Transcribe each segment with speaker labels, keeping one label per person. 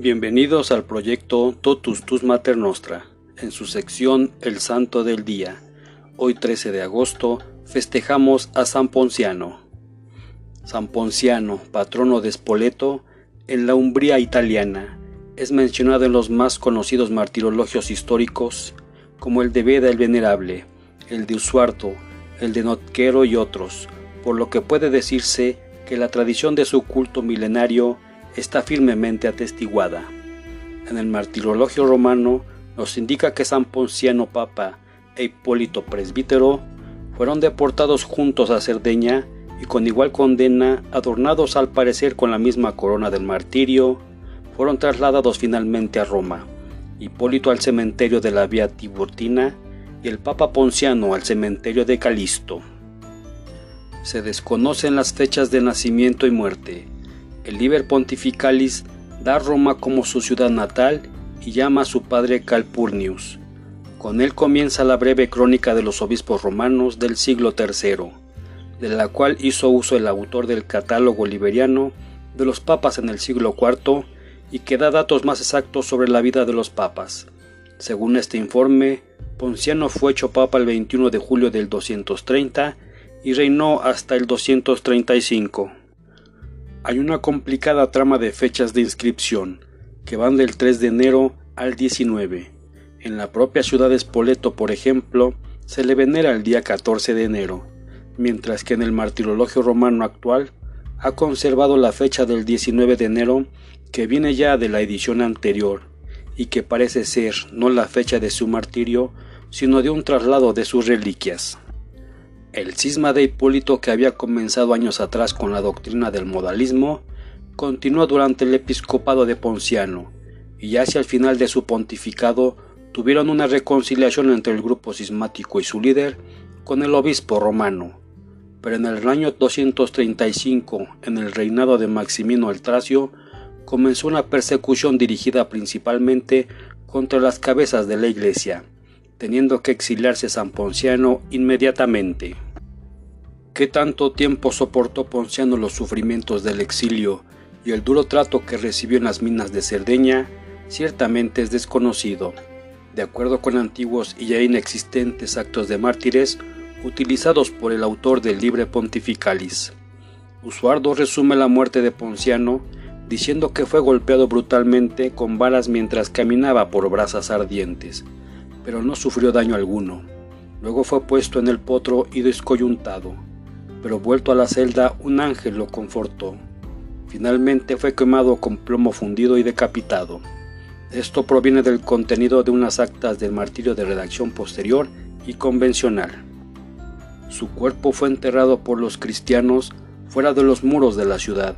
Speaker 1: Bienvenidos al proyecto Totus Tus Mater Nostra, en su sección El Santo del Día. Hoy 13 de agosto festejamos a San Ponciano. San Ponciano, patrono de Spoleto, en la Umbría italiana, es mencionado en los más conocidos martirologios históricos como el de Beda el Venerable, el de Usuarto, el de Notquero y otros, por lo que puede decirse que la tradición de su culto milenario está firmemente atestiguada. En el martirologio romano nos indica que San Ponciano Papa e Hipólito Presbítero fueron deportados juntos a Cerdeña y con igual condena, adornados al parecer con la misma corona del martirio, fueron trasladados finalmente a Roma, Hipólito al cementerio de la Vía Tiburtina y el Papa Ponciano al cementerio de Calisto. Se desconocen las fechas de nacimiento y muerte. El Liber Pontificalis da a Roma como su ciudad natal y llama a su padre Calpurnius. Con él comienza la breve crónica de los obispos romanos del siglo III, de la cual hizo uso el autor del catálogo liberiano de los papas en el siglo IV y que da datos más exactos sobre la vida de los papas. Según este informe, Ponciano fue hecho papa el 21 de julio del 230 y reinó hasta el 235. Hay una complicada trama de fechas de inscripción, que van del 3 de enero al 19. En la propia ciudad de Spoleto, por ejemplo, se le venera el día 14 de enero, mientras que en el martirologio romano actual ha conservado la fecha del 19 de enero que viene ya de la edición anterior y que parece ser no la fecha de su martirio, sino de un traslado de sus reliquias. El cisma de Hipólito que había comenzado años atrás con la doctrina del modalismo, continuó durante el episcopado de Ponciano, y hacia el final de su pontificado tuvieron una reconciliación entre el grupo cismático y su líder con el obispo romano. Pero en el año 235, en el reinado de Maximino el Tracio, comenzó una persecución dirigida principalmente contra las cabezas de la Iglesia, teniendo que exiliarse San Ponciano inmediatamente. ¿Qué tanto tiempo soportó Ponciano los sufrimientos del exilio y el duro trato que recibió en las minas de Cerdeña? Ciertamente es desconocido. De acuerdo con antiguos y ya inexistentes actos de mártires utilizados por el autor del Libre Pontificalis. Usuardo resume la muerte de Ponciano diciendo que fue golpeado brutalmente con balas mientras caminaba por brasas ardientes, pero no sufrió daño alguno. Luego fue puesto en el potro y descoyuntado, pero vuelto a la celda un ángel lo confortó. Finalmente fue quemado con plomo fundido y decapitado. Esto proviene del contenido de unas actas del martirio de redacción posterior y convencional. Su cuerpo fue enterrado por los cristianos fuera de los muros de la ciudad,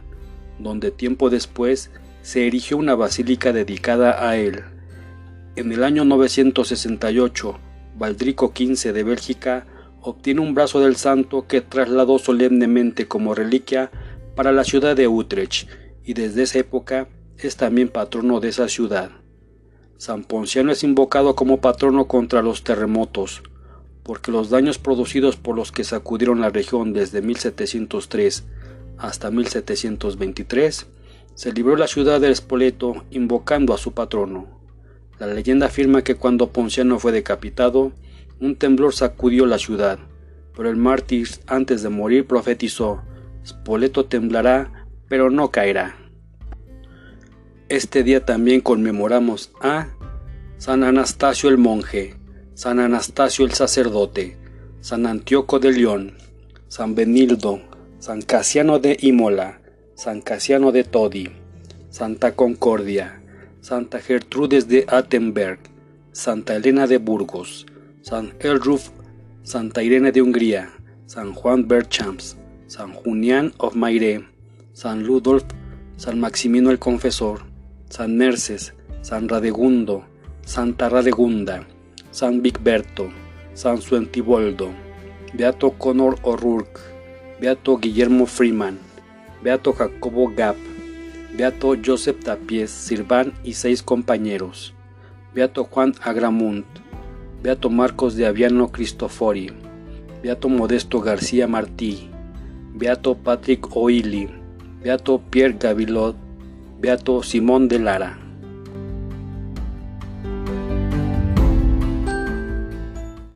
Speaker 1: donde tiempo después se erigió una basílica dedicada a él. En el año 968, Valdrico XV de Bélgica obtiene un brazo del santo que trasladó solemnemente como reliquia para la ciudad de Utrecht y desde esa época es también patrono de esa ciudad. San Ponciano es invocado como patrono contra los terremotos, porque los daños producidos por los que sacudieron la región desde 1703 hasta 1723, se libró la ciudad de Espoleto invocando a su patrono. La leyenda afirma que cuando Ponciano fue decapitado, un temblor sacudió la ciudad, pero el mártir antes de morir profetizó, Spoleto temblará, pero no caerá. Este día también conmemoramos a San Anastasio el monje, San Anastasio el sacerdote, San Antíoco de León, San Benildo, San Casiano de Imola, San Casiano de Todi, Santa Concordia, Santa Gertrudes de Attenberg, Santa Elena de Burgos, San Elruf, Santa Irene de Hungría, San Juan Berchamps, San Junián of Maire, San Ludolf, San Maximino el Confesor, San Nerces, San Radegundo, Santa Radegunda, San Bigberto, San Suentiboldo, Beato Conor O'Rourke, Beato Guillermo Freeman, Beato Jacobo Gap, Beato Joseph Tapies Sirván y seis compañeros, Beato Juan Agramunt, Beato Marcos de Aviano Cristofori, Beato Modesto García Martí, Beato Patrick Oili, Beato Pierre Gavilot, Beato Simón de Lara.